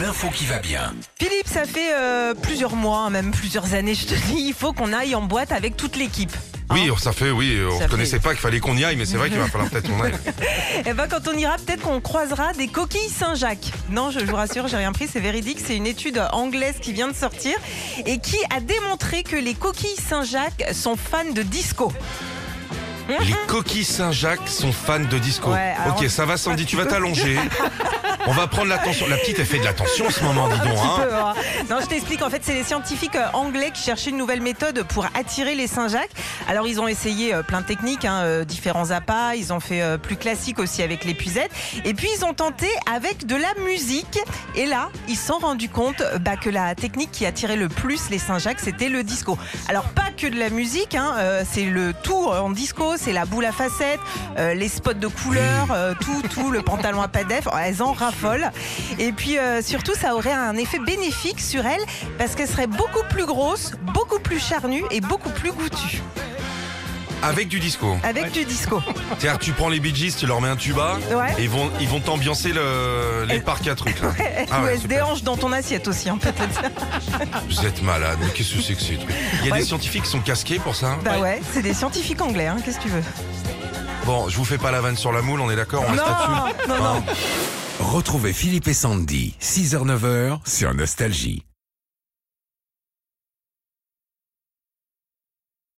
l'info qui va bien. Philippe, ça fait euh, plusieurs mois, hein, même plusieurs années, je te dis, il faut qu'on aille en boîte avec toute l'équipe. Oui, ça fait, oui, on ne connaissait fait- pas qu'il fallait qu'on y aille, mais c'est vrai qu'il va falloir peut-être qu'on aille. Et ben quand on ira, peut-être qu'on croisera des coquilles Saint-Jacques. Non, je vous rassure, j'ai rien pris, c'est véridique. C'est une étude anglaise qui vient de sortir et qui a démontré que les coquilles Saint-Jacques sont fans de disco. Les coquilles Saint-Jacques sont fans de disco. Ouais, alors- ok, ça va Sandy, tu vas t'allonger. On va prendre l'attention. La petite, elle fait de l'attention en ce moment, dis donc. Hein. peu, hein. Non, je t'explique. En fait, c'est les scientifiques euh, anglais qui cherchaient une nouvelle méthode pour attirer les Saint-Jacques. Alors, ils ont essayé euh, plein de techniques, hein, euh, différents appâts. Ils ont fait plus classique aussi avec l'épuisette. Et puis, ils ont tenté avec de la musique. Et là, ils se sont rendus compte bah, que la technique qui attirait le plus les Saint-Jacques, c'était le disco. Alors, pas que de la musique, hein, c'est le tout en disco, c'est la boule à facettes, les spots de couleurs, tout, tout, le pantalon à pas d'eff. Elles en raffolent. Et puis surtout, ça aurait un effet bénéfique sur parce qu'elles seraient beaucoup plus grosses, beaucoup plus charnues et beaucoup plus goûtues Avec du disco. avec du disco. C'est-à-dire, tu prends les Bee Gees, tu leur mets un tuba, Ouais. et ils vont, ils vont t'ambiancer le, les parcs à trucs. Là. Ou Ah ouais, elles se dans ton assiette aussi, hein, peut-être. Vous êtes malade, mais qu'est-ce que c'est que ces trucs? Il y a Ouais. des scientifiques qui sont casqués pour ça Bah ouais, c'est des scientifiques anglais, hein, qu'est-ce que tu veux? Bon, je vous fais pas la vanne sur la moule, on est d'accord On reste là-dessus non, non, non. Hein Retrouvez Philippe et Sandy, 6h-9h sur Nostalgie.